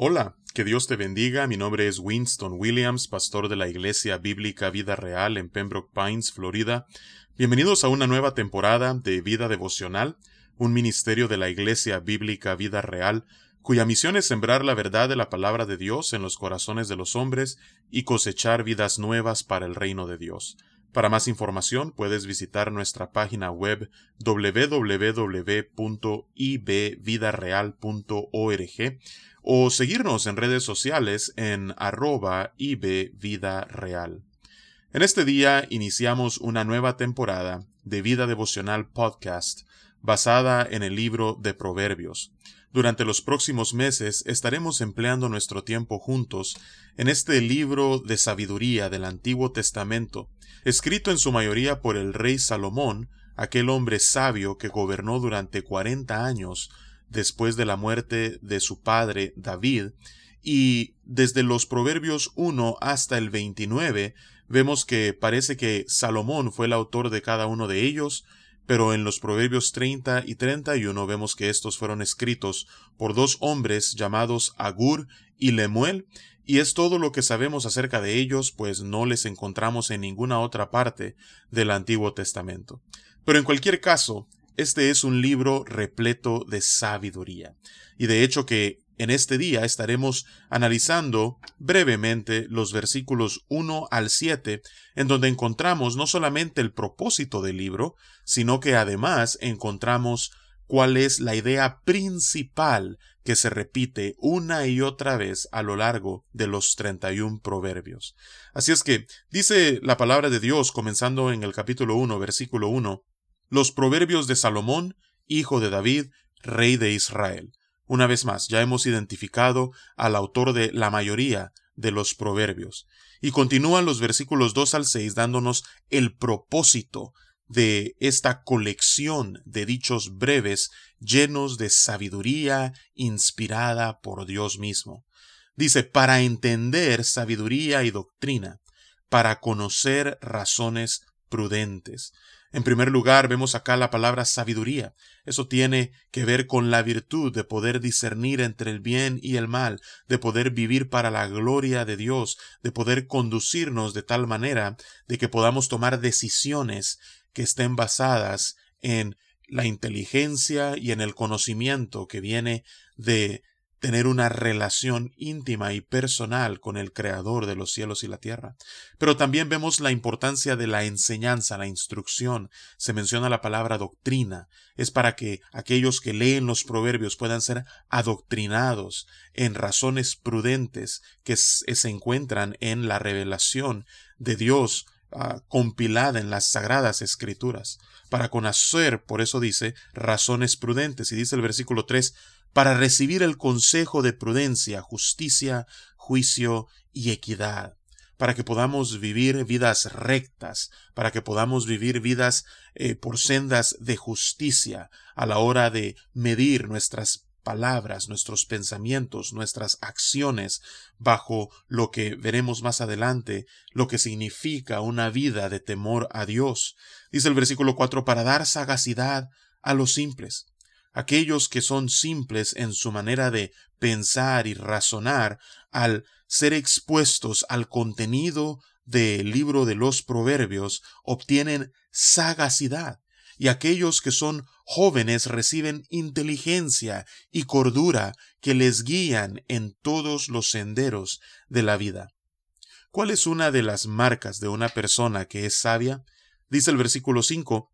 Hola, que Dios te bendiga. Mi nombre es Winston Williams, pastor de la Iglesia Bíblica Vida Real en Pembroke Pines, Florida. Bienvenidos a una nueva temporada de Vida Devocional, un ministerio de la Iglesia Bíblica Vida Real, cuya misión es sembrar la verdad de la palabra de Dios en los corazones de los hombres y cosechar vidas nuevas para el reino de Dios. Para más información puedes visitar nuestra página web www.ibvidareal.org o seguirnos en redes sociales en arroba ibvidareal. En este día iniciamos una nueva temporada de Vida Devocional Podcast basada en el libro de Proverbios. Durante los próximos meses estaremos empleando nuestro tiempo juntos en este libro de sabiduría del Antiguo Testamento, escrito en su mayoría por el rey Salomón, aquel hombre sabio que gobernó durante cuarenta años después de la muerte de su padre David, y desde los Proverbios 1 hasta el 29 vemos que parece que Salomón fue el autor de cada uno de ellos, pero en los Proverbios 30 y 31 vemos que estos fueron escritos por dos hombres llamados Agur y Lemuel, y es todo lo que sabemos acerca de ellos, pues no les encontramos en ninguna otra parte del Antiguo Testamento. Pero en cualquier caso, este es un libro repleto de sabiduría. Y de hecho que en este día estaremos analizando brevemente los versículos 1 al 7, en donde encontramos no solamente el propósito del libro, sino que además encontramos cuál es la idea principal que se repite una y otra vez a lo largo de los 31 proverbios. Así es que dice la palabra de Dios comenzando en el capítulo 1, versículo 1, los proverbios de Salomón, hijo de David, rey de Israel. Una vez más, ya hemos identificado al autor de la mayoría de los proverbios. Y continúan los versículos 2 al 6 dándonos el propósito de esta colección de dichos breves llenos de sabiduría inspirada por Dios mismo. Dice, para entender sabiduría y doctrina, para conocer razones prudentes, en primer lugar, vemos acá la palabra sabiduría. Eso tiene que ver con la virtud de poder discernir entre el bien y el mal, de poder vivir para la gloria de Dios, de poder conducirnos de tal manera de que podamos tomar decisiones que estén basadas en la inteligencia y en el conocimiento que viene de tener una relación íntima y personal con el Creador de los cielos y la tierra. Pero también vemos la importancia de la enseñanza, la instrucción. Se menciona la palabra doctrina. Es para que aquellos que leen los proverbios puedan ser adoctrinados en razones prudentes que se encuentran en la revelación de Dios compilada en las sagradas escrituras. Para conocer, por eso dice, razones prudentes. Y dice el versículo 3, para recibir el consejo de prudencia, justicia, juicio y equidad, para que podamos vivir vidas rectas, para que podamos vivir vidas eh, por sendas de justicia a la hora de medir nuestras palabras, nuestros pensamientos, nuestras acciones, bajo lo que veremos más adelante, lo que significa una vida de temor a Dios. Dice el versículo 4, para dar sagacidad a los simples aquellos que son simples en su manera de pensar y razonar, al ser expuestos al contenido del libro de los proverbios, obtienen sagacidad, y aquellos que son jóvenes reciben inteligencia y cordura que les guían en todos los senderos de la vida. ¿Cuál es una de las marcas de una persona que es sabia? Dice el versículo 5,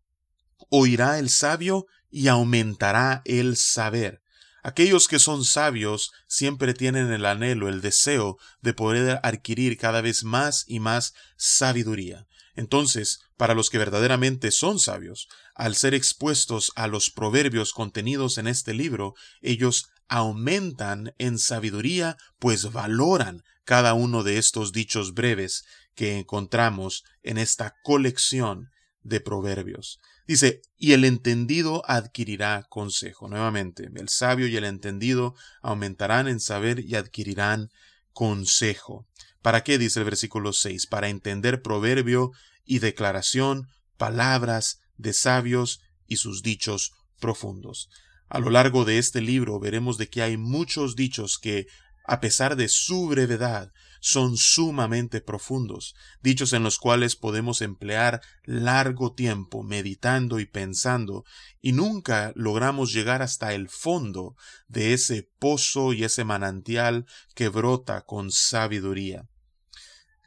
Oirá el sabio y aumentará el saber. Aquellos que son sabios siempre tienen el anhelo, el deseo de poder adquirir cada vez más y más sabiduría. Entonces, para los que verdaderamente son sabios, al ser expuestos a los proverbios contenidos en este libro, ellos aumentan en sabiduría, pues valoran cada uno de estos dichos breves que encontramos en esta colección de proverbios. Dice, y el entendido adquirirá consejo. Nuevamente, el sabio y el entendido aumentarán en saber y adquirirán consejo. ¿Para qué? dice el versículo 6. Para entender proverbio y declaración, palabras de sabios y sus dichos profundos. A lo largo de este libro veremos de que hay muchos dichos que a pesar de su brevedad, son sumamente profundos, dichos en los cuales podemos emplear largo tiempo meditando y pensando, y nunca logramos llegar hasta el fondo de ese pozo y ese manantial que brota con sabiduría.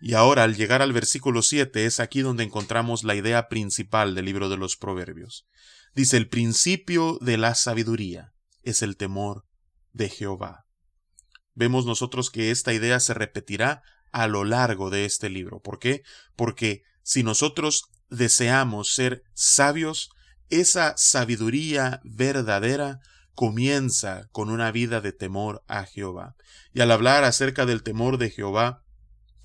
Y ahora, al llegar al versículo 7, es aquí donde encontramos la idea principal del libro de los Proverbios. Dice, el principio de la sabiduría es el temor de Jehová. Vemos nosotros que esta idea se repetirá a lo largo de este libro. ¿Por qué? Porque si nosotros deseamos ser sabios, esa sabiduría verdadera comienza con una vida de temor a Jehová. Y al hablar acerca del temor de Jehová,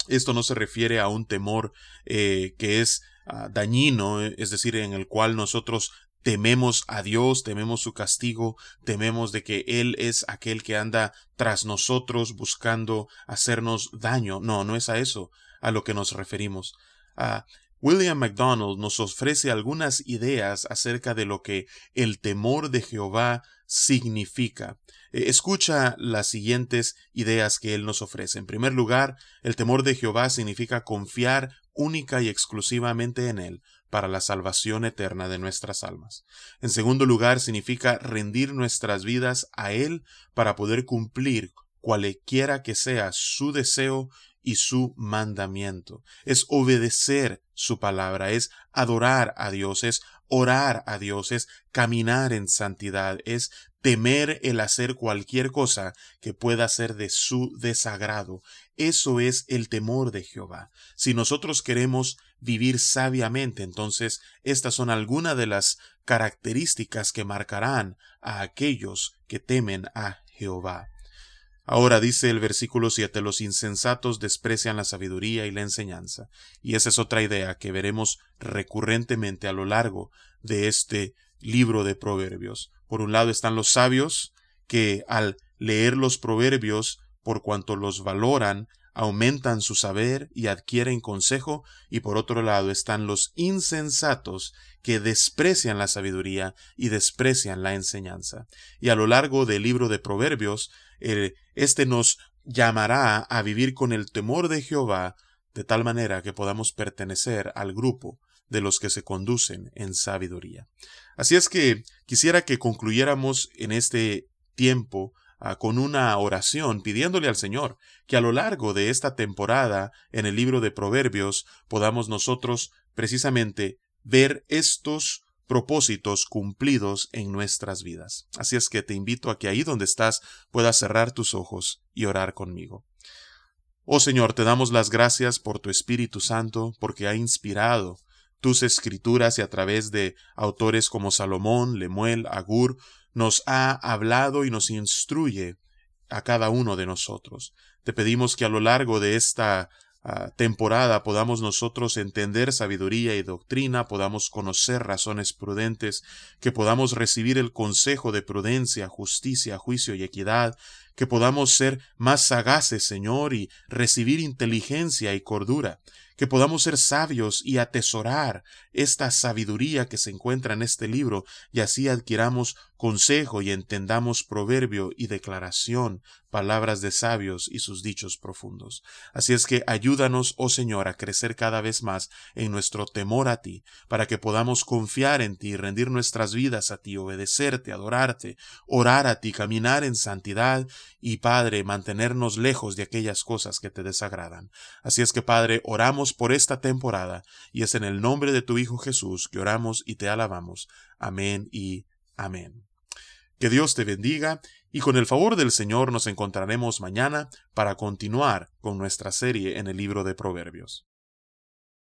esto no se refiere a un temor eh, que es ah, dañino, es decir, en el cual nosotros tememos a Dios, tememos su castigo, tememos de que Él es aquel que anda tras nosotros buscando hacernos daño. No, no es a eso a lo que nos referimos. Ah, William MacDonald nos ofrece algunas ideas acerca de lo que el temor de Jehová significa. Eh, escucha las siguientes ideas que él nos ofrece. En primer lugar, el temor de Jehová significa confiar única y exclusivamente en él para la salvación eterna de nuestras almas. En segundo lugar, significa rendir nuestras vidas a él para poder cumplir cualquiera que sea su deseo y su mandamiento. Es obedecer su palabra, es adorar a Dios, es orar a Dios, es caminar en santidad, es temer el hacer cualquier cosa que pueda ser de su desagrado. Eso es el temor de Jehová. Si nosotros queremos vivir sabiamente, entonces estas son algunas de las características que marcarán a aquellos que temen a Jehová. Ahora dice el versículo 7, los insensatos desprecian la sabiduría y la enseñanza. Y esa es otra idea que veremos recurrentemente a lo largo de este libro de Proverbios. Por un lado están los sabios, que al leer los Proverbios, por cuanto los valoran, aumentan su saber y adquieren consejo, y por otro lado están los insensatos que desprecian la sabiduría y desprecian la enseñanza. Y a lo largo del libro de Proverbios, este nos llamará a vivir con el temor de Jehová, de tal manera que podamos pertenecer al grupo de los que se conducen en sabiduría. Así es que quisiera que concluyéramos en este tiempo Ah, con una oración pidiéndole al Señor que a lo largo de esta temporada en el libro de Proverbios podamos nosotros precisamente ver estos propósitos cumplidos en nuestras vidas. Así es que te invito a que ahí donde estás puedas cerrar tus ojos y orar conmigo. Oh Señor, te damos las gracias por tu Espíritu Santo, porque ha inspirado tus escrituras y a través de autores como Salomón, Lemuel, Agur, nos ha hablado y nos instruye a cada uno de nosotros. Te pedimos que a lo largo de esta ah, temporada podamos nosotros entender sabiduría y doctrina, podamos conocer razones prudentes, que podamos recibir el consejo de prudencia, justicia, juicio y equidad, que podamos ser más sagaces, Señor, y recibir inteligencia y cordura, que podamos ser sabios y atesorar esta sabiduría que se encuentra en este libro, y así adquiramos consejo y entendamos proverbio y declaración, palabras de sabios y sus dichos profundos. Así es que ayúdanos, oh Señor, a crecer cada vez más en nuestro temor a ti, para que podamos confiar en ti, rendir nuestras vidas a ti, obedecerte, adorarte, orar a ti, caminar en santidad y, Padre, mantenernos lejos de aquellas cosas que te desagradan. Así es que, Padre, por esta temporada, y es en el nombre de tu Hijo Jesús que oramos y te alabamos. Amén y amén. Que Dios te bendiga y con el favor del Señor nos encontraremos mañana para continuar con nuestra serie en el libro de Proverbios.